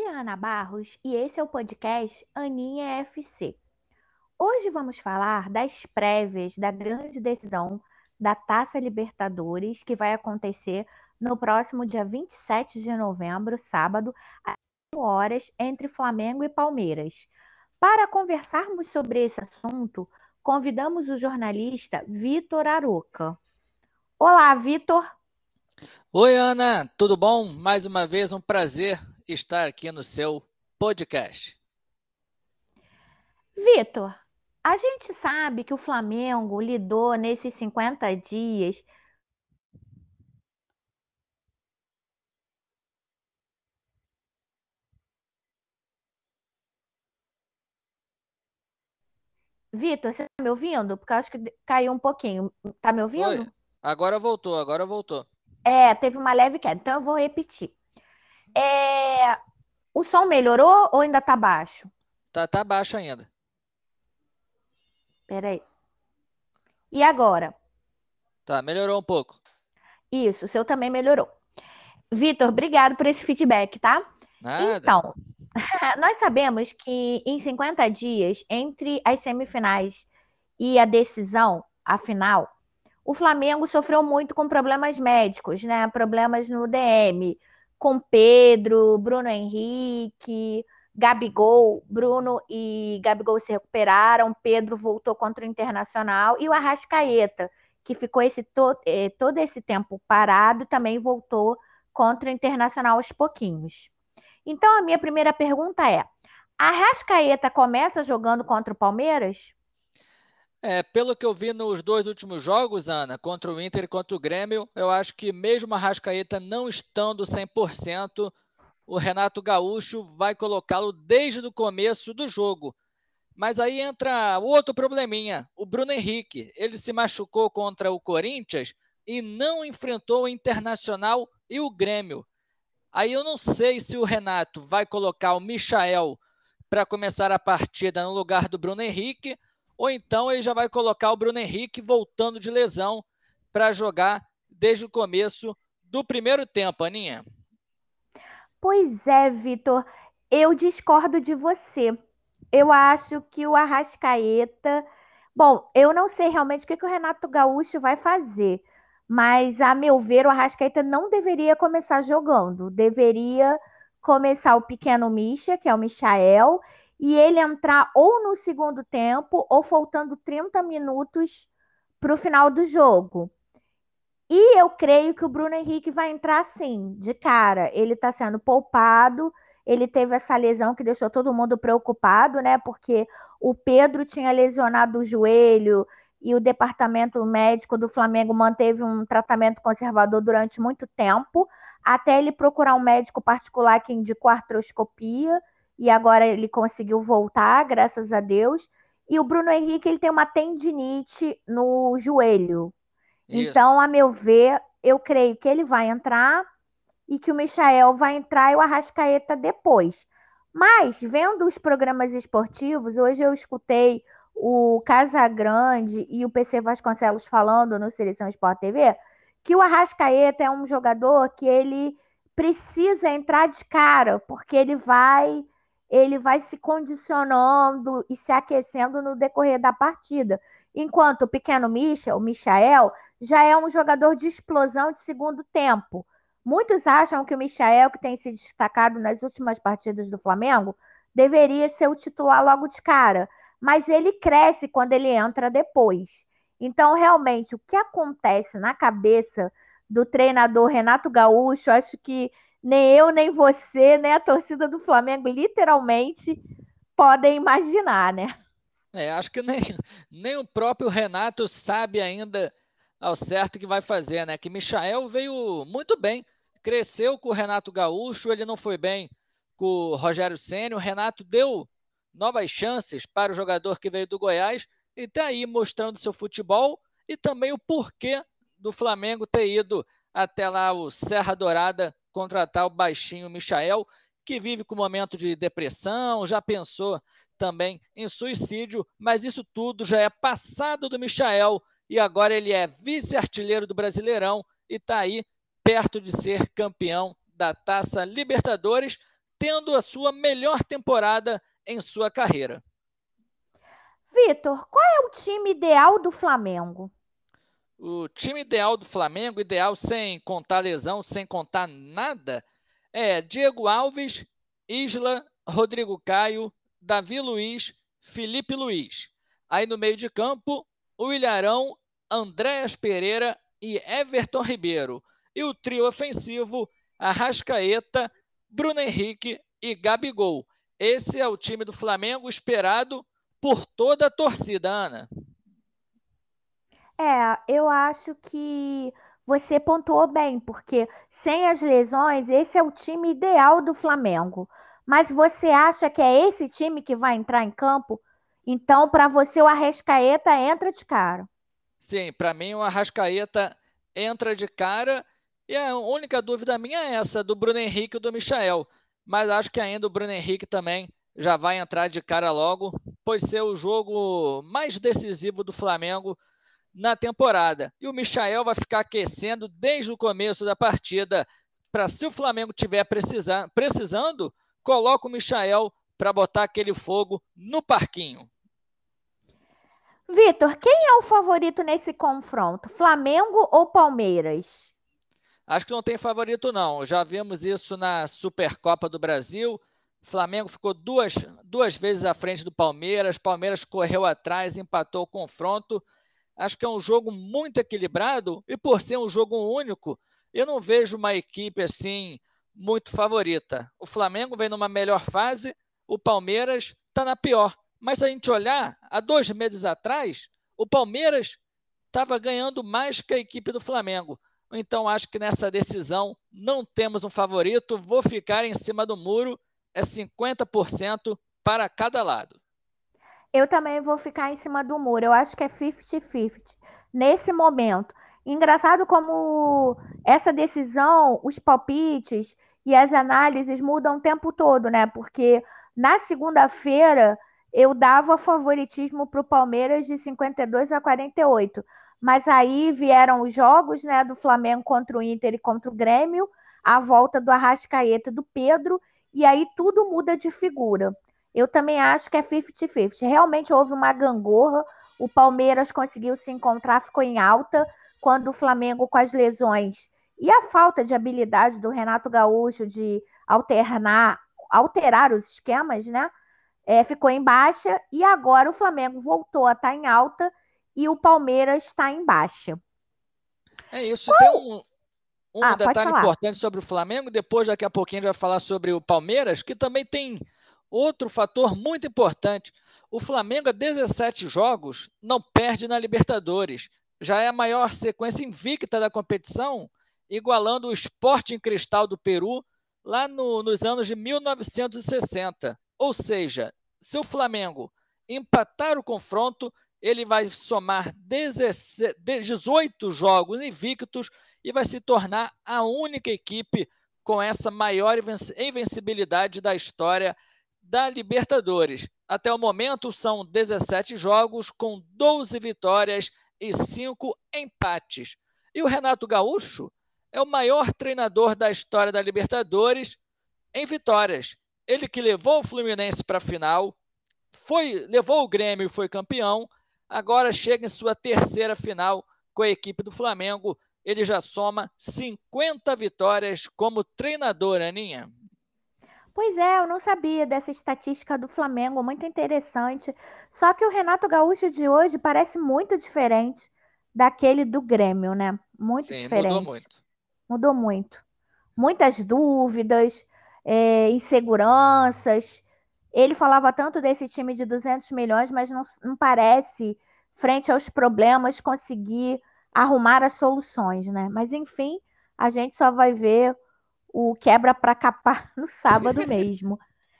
Aqui é Ana Barros e esse é o podcast Aninha FC. Hoje vamos falar das prévias da grande decisão da Taça Libertadores que vai acontecer no próximo dia 27 de novembro, sábado, às 8 horas, entre Flamengo e Palmeiras. Para conversarmos sobre esse assunto, convidamos o jornalista Vitor Aroca. Olá, Vitor. Oi, Ana, tudo bom? Mais uma vez um prazer estar aqui no seu podcast. Vitor, a gente sabe que o Flamengo lidou nesses 50 dias Vitor, você tá me ouvindo? Porque eu acho que caiu um pouquinho. Tá me ouvindo? Oi, agora voltou, agora voltou. É, teve uma leve queda, então eu vou repetir. É, o som melhorou ou ainda tá baixo? Tá, tá baixo ainda. Peraí. E agora? Tá, melhorou um pouco. Isso, o seu também melhorou. Vitor, obrigado por esse feedback, tá? Nada. Então, nós sabemos que em 50 dias, entre as semifinais e a decisão, a final, o Flamengo sofreu muito com problemas médicos, né? Problemas no DM, com Pedro, Bruno Henrique, Gabigol. Bruno e Gabigol se recuperaram, Pedro voltou contra o Internacional e o Arrascaeta, que ficou esse to eh, todo esse tempo parado, também voltou contra o Internacional aos pouquinhos. Então, a minha primeira pergunta é: Arrascaeta começa jogando contra o Palmeiras? É, pelo que eu vi nos dois últimos jogos, Ana, contra o Inter e contra o Grêmio, eu acho que mesmo a Rascaeta não estando 100%, o Renato Gaúcho vai colocá-lo desde o começo do jogo. Mas aí entra outro probleminha, o Bruno Henrique. Ele se machucou contra o Corinthians e não enfrentou o Internacional e o Grêmio. Aí eu não sei se o Renato vai colocar o Michael para começar a partida no lugar do Bruno Henrique ou então ele já vai colocar o Bruno Henrique voltando de lesão para jogar desde o começo do primeiro tempo, Aninha. Pois é, Vitor, eu discordo de você. Eu acho que o Arrascaeta. Bom, eu não sei realmente o que, que o Renato Gaúcho vai fazer, mas, a meu ver, o Arrascaeta não deveria começar jogando. Deveria começar o pequeno Misha, que é o Michael, e ele entrar ou no segundo tempo ou faltando 30 minutos para o final do jogo. E eu creio que o Bruno Henrique vai entrar sim, de cara. Ele está sendo poupado, ele teve essa lesão que deixou todo mundo preocupado, né? Porque o Pedro tinha lesionado o joelho e o departamento médico do Flamengo manteve um tratamento conservador durante muito tempo, até ele procurar um médico particular que indicou artroscopia e agora ele conseguiu voltar, graças a Deus. E o Bruno Henrique ele tem uma tendinite no joelho. Isso. Então, a meu ver, eu creio que ele vai entrar e que o Michael vai entrar e o Arrascaeta depois. Mas, vendo os programas esportivos, hoje eu escutei o Casagrande e o PC Vasconcelos falando no Seleção Sport TV que o Arrascaeta é um jogador que ele precisa entrar de cara, porque ele vai ele vai se condicionando e se aquecendo no decorrer da partida. Enquanto o pequeno Michel, o Michael, já é um jogador de explosão de segundo tempo. Muitos acham que o Michael, que tem se destacado nas últimas partidas do Flamengo, deveria ser o titular logo de cara, mas ele cresce quando ele entra depois. Então, realmente, o que acontece na cabeça do treinador Renato Gaúcho, acho que nem eu, nem você, nem a torcida do Flamengo, literalmente, podem imaginar, né? É, acho que nem, nem o próprio Renato sabe ainda ao certo que vai fazer, né? Que Michael veio muito bem, cresceu com o Renato Gaúcho, ele não foi bem com o Rogério Senna, o Renato deu novas chances para o jogador que veio do Goiás e está aí mostrando seu futebol e também o porquê do Flamengo ter ido até lá o Serra Dourada contratar o baixinho Michael, que vive com um momento de depressão, já pensou também em suicídio, mas isso tudo já é passado do Michael e agora ele é vice-artilheiro do Brasileirão e está aí perto de ser campeão da Taça Libertadores, tendo a sua melhor temporada em sua carreira. Vitor, qual é o time ideal do Flamengo? O time ideal do Flamengo, ideal sem contar lesão, sem contar nada, é Diego Alves, Isla, Rodrigo Caio, Davi Luiz, Felipe Luiz. Aí no meio de campo, o Ilharão, Andréas Pereira e Everton Ribeiro. E o trio ofensivo, Arrascaeta, Bruno Henrique e Gabigol. Esse é o time do Flamengo esperado por toda a torcida, Ana. É, eu acho que você pontuou bem, porque sem as lesões, esse é o time ideal do Flamengo. Mas você acha que é esse time que vai entrar em campo? Então, para você, o Arrascaeta entra de cara. Sim, para mim, o Arrascaeta entra de cara. E a única dúvida minha é essa, do Bruno Henrique e do Michael. Mas acho que ainda o Bruno Henrique também já vai entrar de cara logo, pois ser o jogo mais decisivo do Flamengo na temporada. E o Michael vai ficar aquecendo desde o começo da partida para se o Flamengo tiver precisar, precisando, coloca o Michael para botar aquele fogo no parquinho. Vitor, quem é o favorito nesse confronto? Flamengo ou Palmeiras? Acho que não tem favorito, não. Já vimos isso na Supercopa do Brasil. Flamengo ficou duas, duas vezes à frente do Palmeiras. Palmeiras correu atrás, empatou o confronto. Acho que é um jogo muito equilibrado e por ser um jogo único, eu não vejo uma equipe assim muito favorita. O Flamengo vem numa melhor fase, o Palmeiras está na pior. Mas se a gente olhar, há dois meses atrás, o Palmeiras estava ganhando mais que a equipe do Flamengo. Então acho que nessa decisão não temos um favorito. Vou ficar em cima do muro. É 50% para cada lado eu também vou ficar em cima do muro. Eu acho que é 50-50 nesse momento. Engraçado como essa decisão, os palpites e as análises mudam o tempo todo, né? Porque na segunda-feira eu dava favoritismo para o Palmeiras de 52 a 48. Mas aí vieram os jogos né, do Flamengo contra o Inter e contra o Grêmio, a volta do Arrascaeta do Pedro, e aí tudo muda de figura. Eu também acho que é 50-50. Realmente houve uma gangorra. O Palmeiras conseguiu se encontrar, ficou em alta, quando o Flamengo, com as lesões e a falta de habilidade do Renato Gaúcho de alternar, alterar os esquemas, né? É, ficou em baixa e agora o Flamengo voltou a estar tá em alta e o Palmeiras está em baixa. É isso. Tem um, um ah, detalhe importante sobre o Flamengo. Depois, daqui a pouquinho, a gente vai falar sobre o Palmeiras, que também tem Outro fator muito importante: o Flamengo, há 17 jogos, não perde na Libertadores. Já é a maior sequência invicta da competição, igualando o Sporting Cristal do Peru lá no, nos anos de 1960. Ou seja, se o Flamengo empatar o confronto, ele vai somar 18 jogos invictos e vai se tornar a única equipe com essa maior invencibilidade da história da Libertadores. Até o momento são 17 jogos com 12 vitórias e 5 empates. E o Renato Gaúcho é o maior treinador da história da Libertadores em vitórias. Ele que levou o Fluminense para a final, foi, levou o Grêmio e foi campeão, agora chega em sua terceira final com a equipe do Flamengo. Ele já soma 50 vitórias como treinador, Aninha. Pois é, eu não sabia dessa estatística do Flamengo, muito interessante. Só que o Renato Gaúcho de hoje parece muito diferente daquele do Grêmio, né? Muito Sim, diferente. Mudou muito. Mudou muito. Muitas dúvidas, é, inseguranças. Ele falava tanto desse time de 200 milhões, mas não, não parece, frente aos problemas, conseguir arrumar as soluções, né? Mas enfim, a gente só vai ver o quebra para capar no sábado mesmo.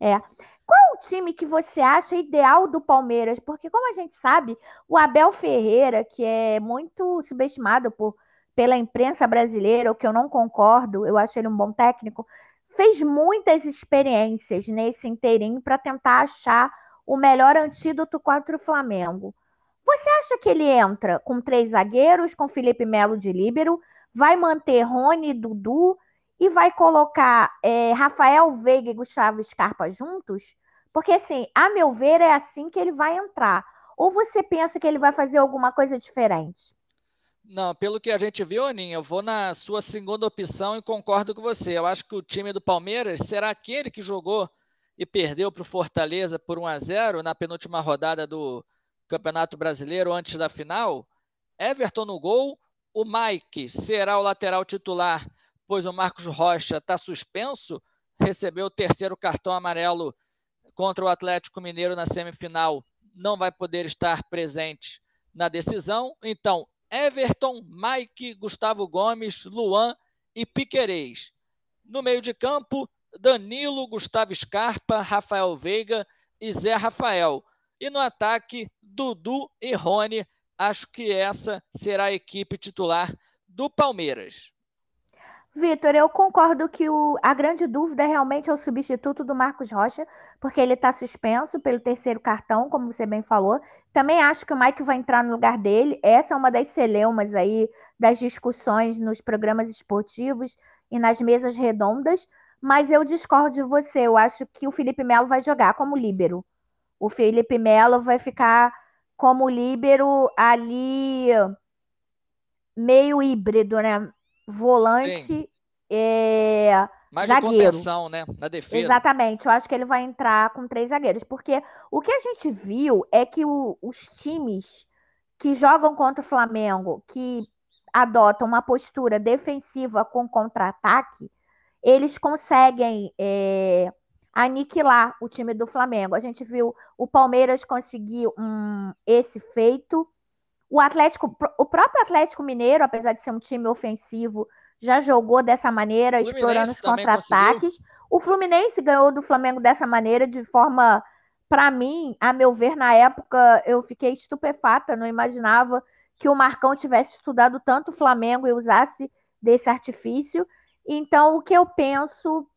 É. Qual o time que você acha ideal do Palmeiras? Porque, como a gente sabe, o Abel Ferreira, que é muito subestimado por, pela imprensa brasileira, o que eu não concordo, eu acho ele um bom técnico, fez muitas experiências nesse inteirinho para tentar achar o melhor antídoto contra o Flamengo. Você acha que ele entra com três zagueiros, com Felipe Melo de líbero, vai manter Rony e Dudu e vai colocar é, Rafael Veiga e Gustavo Scarpa juntos? Porque, assim, a meu ver, é assim que ele vai entrar. Ou você pensa que ele vai fazer alguma coisa diferente? Não, pelo que a gente viu, Aninha, eu vou na sua segunda opção e concordo com você. Eu acho que o time do Palmeiras será aquele que jogou e perdeu para o Fortaleza por 1 a 0 na penúltima rodada do Campeonato Brasileiro antes da final. Everton no gol, o Mike será o lateral titular, pois o Marcos Rocha está suspenso, recebeu o terceiro cartão amarelo contra o Atlético Mineiro na semifinal, não vai poder estar presente na decisão. Então, Everton, Mike, Gustavo Gomes, Luan e Piquerez. No meio de campo, Danilo, Gustavo Scarpa, Rafael Veiga e Zé Rafael. E no ataque, Dudu e Rony. Acho que essa será a equipe titular do Palmeiras. Vitor, eu concordo que o, a grande dúvida realmente é o substituto do Marcos Rocha, porque ele está suspenso pelo terceiro cartão, como você bem falou. Também acho que o Mike vai entrar no lugar dele. Essa é uma das celeumas aí das discussões nos programas esportivos e nas mesas redondas. Mas eu discordo de você. Eu acho que o Felipe Melo vai jogar como líbero. O Felipe Melo vai ficar como líbero ali meio híbrido, né? Volante é, Mais zagueiro. de contenção, né? Na defesa. Exatamente. Eu acho que ele vai entrar com três zagueiros. Porque o que a gente viu é que o, os times que jogam contra o Flamengo, que adotam uma postura defensiva com contra-ataque, eles conseguem é, aniquilar o time do Flamengo. A gente viu o Palmeiras conseguir um, esse feito o Atlético, o próprio Atlético Mineiro, apesar de ser um time ofensivo, já jogou dessa maneira, explorando os contra-ataques. O Fluminense ganhou do Flamengo dessa maneira, de forma, para mim, a meu ver, na época, eu fiquei estupefata, não imaginava que o Marcão tivesse estudado tanto o Flamengo e usasse desse artifício. Então, o que eu penso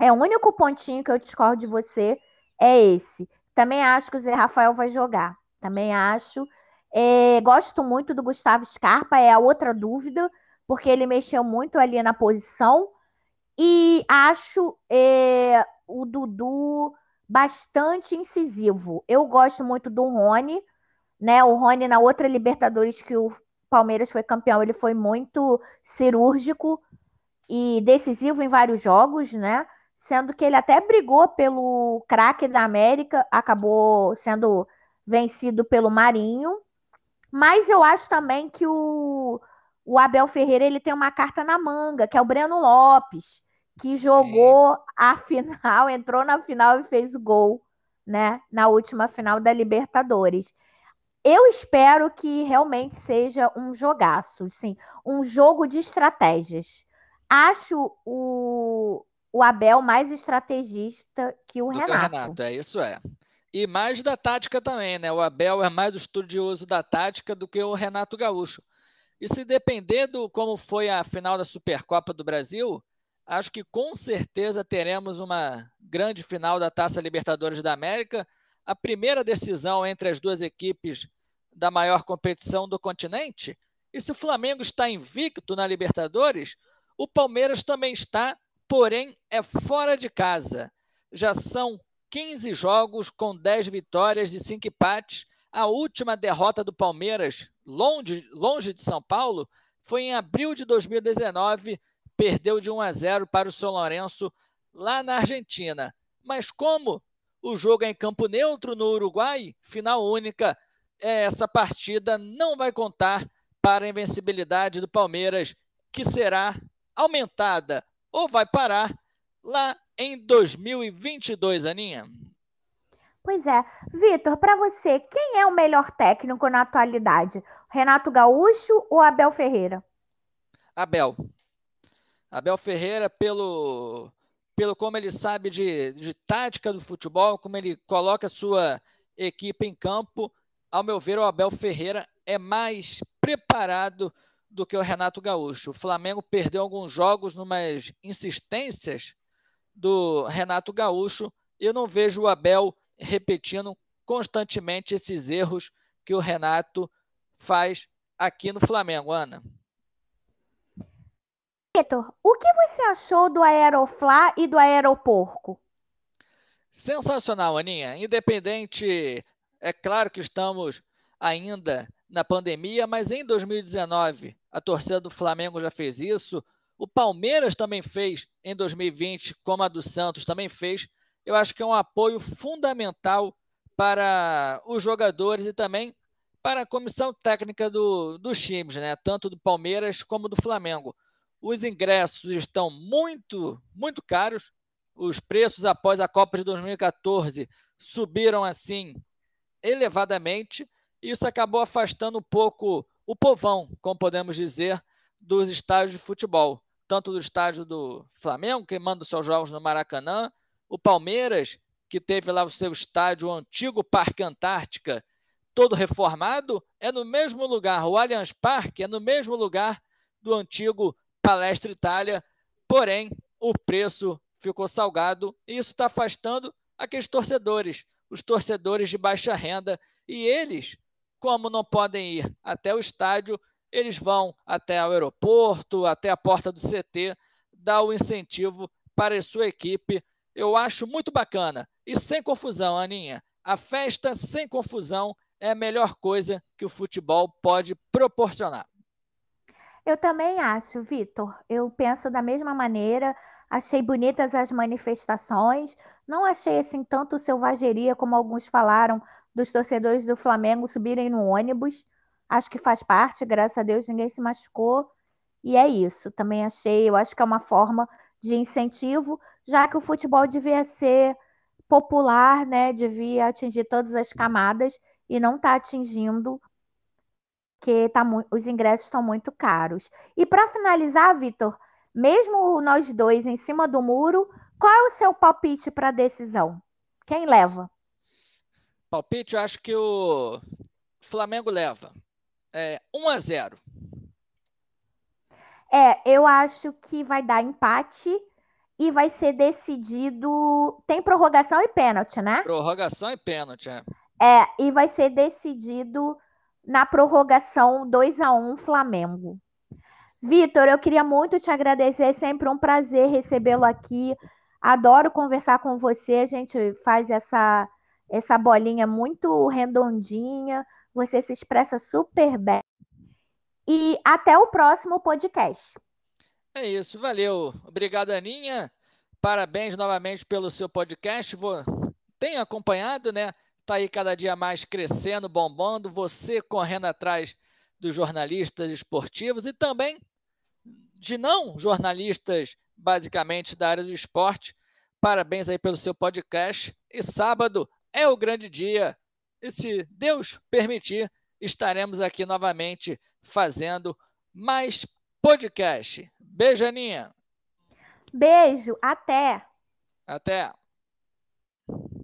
é o único pontinho que eu discordo de você é esse. Também acho que o Zé Rafael vai jogar. Também acho. É, gosto muito do Gustavo Scarpa, é a outra dúvida, porque ele mexeu muito ali na posição. E acho é, o Dudu bastante incisivo. Eu gosto muito do Rony, né? O Rony na outra Libertadores que o Palmeiras foi campeão, ele foi muito cirúrgico e decisivo em vários jogos, né? Sendo que ele até brigou pelo craque da América, acabou sendo vencido pelo Marinho. Mas eu acho também que o, o Abel Ferreira ele tem uma carta na manga, que é o Breno Lopes, que jogou Sim. a final, entrou na final e fez o gol, né? Na última final da Libertadores. Eu espero que realmente seja um jogaço, sim, um jogo de estratégias. Acho o, o Abel mais estrategista que o Do Renato. Que o Renato, é isso é. E mais da tática também, né? O Abel é mais estudioso da tática do que o Renato Gaúcho. E se depender do como foi a final da Supercopa do Brasil, acho que com certeza teremos uma grande final da Taça Libertadores da América, a primeira decisão entre as duas equipes da maior competição do continente. E se o Flamengo está invicto na Libertadores, o Palmeiras também está, porém é fora de casa. Já são 15 jogos com 10 vitórias e 5 empates. A última derrota do Palmeiras, longe, longe de São Paulo, foi em abril de 2019, perdeu de 1 a 0 para o São Lourenço lá na Argentina. Mas como o jogo é em campo neutro no Uruguai, final única, essa partida não vai contar para a invencibilidade do Palmeiras, que será aumentada ou vai parar lá em 2022, Aninha? Pois é. Vitor, para você, quem é o melhor técnico na atualidade? Renato Gaúcho ou Abel Ferreira? Abel. Abel Ferreira, pelo, pelo como ele sabe de, de tática do futebol, como ele coloca a sua equipe em campo, ao meu ver, o Abel Ferreira é mais preparado do que o Renato Gaúcho. O Flamengo perdeu alguns jogos numas insistências do Renato Gaúcho. Eu não vejo o Abel repetindo constantemente esses erros que o Renato faz aqui no Flamengo, Ana. Vitor, o que você achou do Aeroflá e do Aeroporco? Sensacional, Aninha. Independente, é claro que estamos ainda na pandemia, mas em 2019 a torcida do Flamengo já fez isso, o Palmeiras também fez em 2020, como a do Santos também fez. Eu acho que é um apoio fundamental para os jogadores e também para a comissão técnica do, dos times, né? tanto do Palmeiras como do Flamengo. Os ingressos estão muito, muito caros. Os preços após a Copa de 2014 subiram assim elevadamente. E isso acabou afastando um pouco o povão, como podemos dizer, dos estádios de futebol. Tanto do estádio do Flamengo, que manda os seus jogos no Maracanã, o Palmeiras, que teve lá o seu estádio, o antigo Parque Antártica, todo reformado, é no mesmo lugar. O Allianz Parque é no mesmo lugar do antigo Palestra Itália, porém o preço ficou salgado e isso está afastando aqueles torcedores, os torcedores de baixa renda, e eles, como não podem ir até o estádio, eles vão até o aeroporto, até a porta do CT, dar o incentivo para a sua equipe. Eu acho muito bacana. E sem confusão, Aninha. A festa sem confusão é a melhor coisa que o futebol pode proporcionar. Eu também acho, Vitor. Eu penso da mesma maneira. Achei bonitas as manifestações. Não achei assim tanto selvageria como alguns falaram dos torcedores do Flamengo subirem no ônibus. Acho que faz parte, graças a Deus ninguém se machucou. E é isso. Também achei, eu acho que é uma forma de incentivo, já que o futebol devia ser popular, né? Devia atingir todas as camadas e não está atingindo, porque tá, os ingressos estão muito caros. E para finalizar, Vitor, mesmo nós dois em cima do muro, qual é o seu palpite para a decisão? Quem leva? Palpite, eu acho que o Flamengo leva. É 1 a 0. É, eu acho que vai dar empate e vai ser decidido. Tem prorrogação e pênalti, né? Prorrogação e pênalti, é. É, e vai ser decidido na prorrogação 2 a 1 Flamengo. Vitor, eu queria muito te agradecer, é sempre um prazer recebê-lo aqui. Adoro conversar com você, a gente faz essa essa bolinha muito redondinha, você se expressa super bem. E até o próximo podcast. É isso, valeu. Obrigado, Aninha. Parabéns novamente pelo seu podcast. Vou... Acompanhado, né? está aí cada dia mais crescendo, bombando, você correndo atrás dos jornalistas esportivos e também de não jornalistas, basicamente, da área do esporte. Parabéns aí pelo seu podcast. E sábado é o grande dia. E se Deus permitir, estaremos aqui novamente fazendo mais podcast. Beijo, Aninha. Beijo, até. Até.